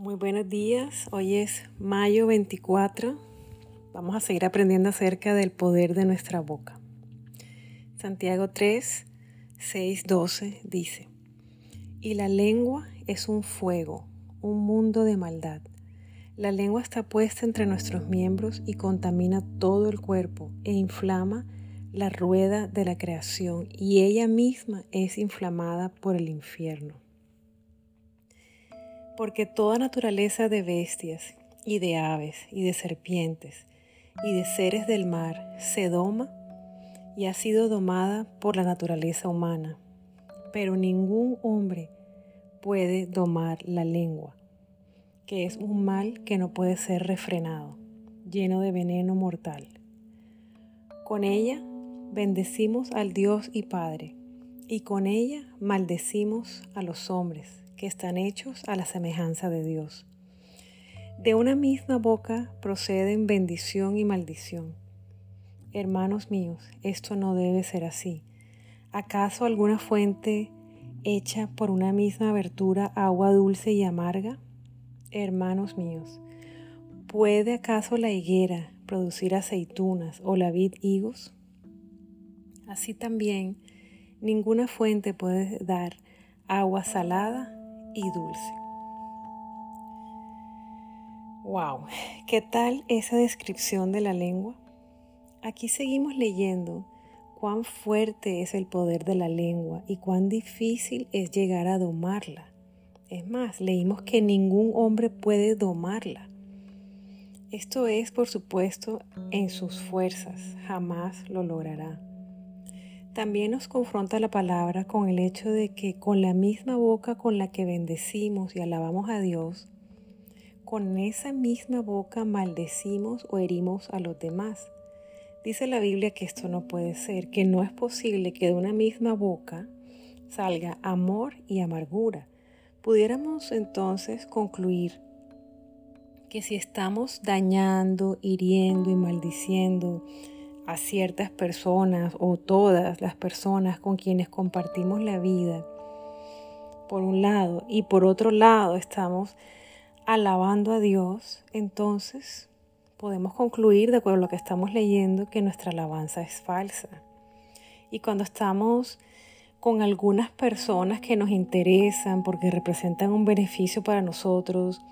Muy buenos días, hoy es mayo 24. Vamos a seguir aprendiendo acerca del poder de nuestra boca. Santiago 3, 6, 12 dice, y la lengua es un fuego, un mundo de maldad. La lengua está puesta entre nuestros miembros y contamina todo el cuerpo e inflama la rueda de la creación y ella misma es inflamada por el infierno porque toda naturaleza de bestias y de aves y de serpientes y de seres del mar se doma y ha sido domada por la naturaleza humana, pero ningún hombre puede domar la lengua, que es un mal que no puede ser refrenado, lleno de veneno mortal. Con ella bendecimos al Dios y Padre, y con ella maldecimos a los hombres que están hechos a la semejanza de Dios. De una misma boca proceden bendición y maldición. Hermanos míos, esto no debe ser así. ¿Acaso alguna fuente hecha por una misma abertura agua dulce y amarga? Hermanos míos, ¿puede acaso la higuera producir aceitunas o la vid higos? Así también, ninguna fuente puede dar agua salada y dulce. Wow, ¿qué tal esa descripción de la lengua? Aquí seguimos leyendo cuán fuerte es el poder de la lengua y cuán difícil es llegar a domarla. Es más, leímos que ningún hombre puede domarla. Esto es, por supuesto, en sus fuerzas, jamás lo logrará. También nos confronta la palabra con el hecho de que con la misma boca con la que bendecimos y alabamos a Dios, con esa misma boca maldecimos o herimos a los demás. Dice la Biblia que esto no puede ser, que no es posible que de una misma boca salga amor y amargura. Pudiéramos entonces concluir que si estamos dañando, hiriendo y maldiciendo, a ciertas personas o todas las personas con quienes compartimos la vida, por un lado, y por otro lado estamos alabando a Dios, entonces podemos concluir, de acuerdo a lo que estamos leyendo, que nuestra alabanza es falsa. Y cuando estamos con algunas personas que nos interesan porque representan un beneficio para nosotros,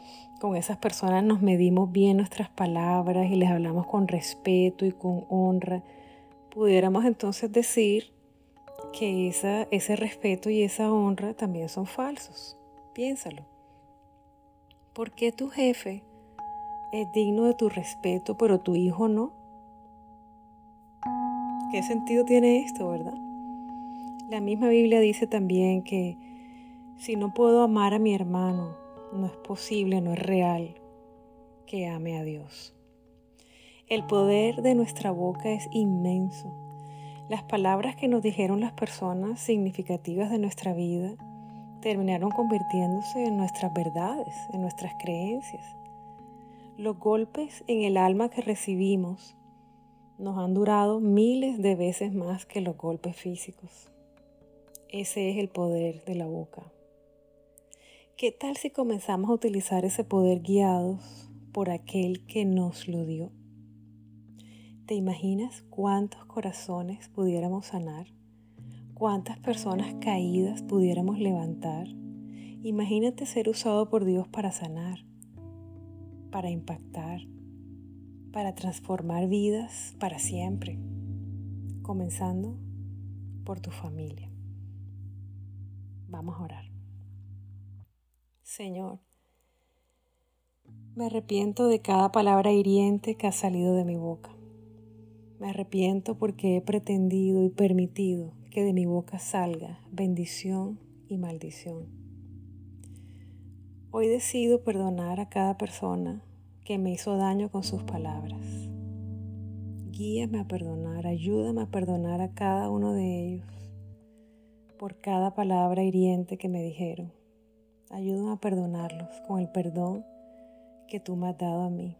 con esas personas nos medimos bien nuestras palabras y les hablamos con respeto y con honra, pudiéramos entonces decir que esa, ese respeto y esa honra también son falsos. Piénsalo. ¿Por qué tu jefe es digno de tu respeto, pero tu hijo no? ¿Qué sentido tiene esto, verdad? La misma Biblia dice también que si no puedo amar a mi hermano, no es posible, no es real que ame a Dios. El poder de nuestra boca es inmenso. Las palabras que nos dijeron las personas significativas de nuestra vida terminaron convirtiéndose en nuestras verdades, en nuestras creencias. Los golpes en el alma que recibimos nos han durado miles de veces más que los golpes físicos. Ese es el poder de la boca. ¿Qué tal si comenzamos a utilizar ese poder guiados por aquel que nos lo dio? ¿Te imaginas cuántos corazones pudiéramos sanar? ¿Cuántas personas caídas pudiéramos levantar? Imagínate ser usado por Dios para sanar, para impactar, para transformar vidas para siempre, comenzando por tu familia. Vamos a orar. Señor, me arrepiento de cada palabra hiriente que ha salido de mi boca. Me arrepiento porque he pretendido y permitido que de mi boca salga bendición y maldición. Hoy decido perdonar a cada persona que me hizo daño con sus palabras. Guíame a perdonar, ayúdame a perdonar a cada uno de ellos por cada palabra hiriente que me dijeron. Ayúdame a perdonarlos con el perdón que tú me has dado a mí.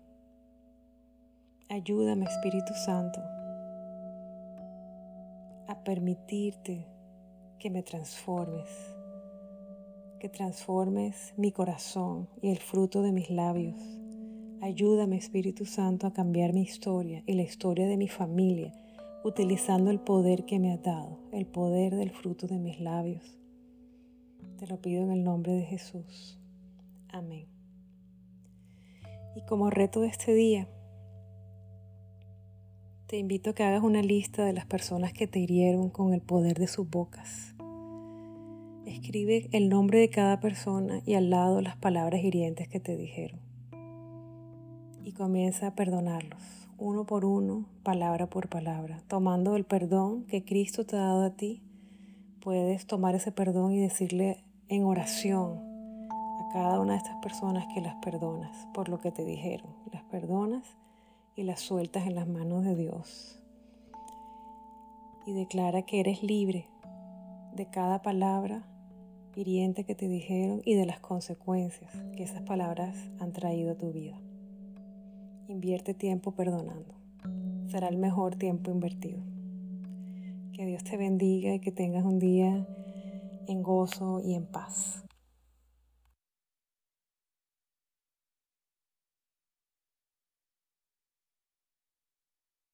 Ayúdame, Espíritu Santo, a permitirte que me transformes, que transformes mi corazón y el fruto de mis labios. Ayúdame, Espíritu Santo, a cambiar mi historia y la historia de mi familia, utilizando el poder que me has dado, el poder del fruto de mis labios. Te lo pido en el nombre de Jesús. Amén. Y como reto de este día, te invito a que hagas una lista de las personas que te hirieron con el poder de sus bocas. Escribe el nombre de cada persona y al lado las palabras hirientes que te dijeron. Y comienza a perdonarlos, uno por uno, palabra por palabra. Tomando el perdón que Cristo te ha dado a ti, puedes tomar ese perdón y decirle en oración a cada una de estas personas que las perdonas por lo que te dijeron. Las perdonas y las sueltas en las manos de Dios. Y declara que eres libre de cada palabra hiriente que te dijeron y de las consecuencias que esas palabras han traído a tu vida. Invierte tiempo perdonando. Será el mejor tiempo invertido. Que Dios te bendiga y que tengas un día en gozo y en paz.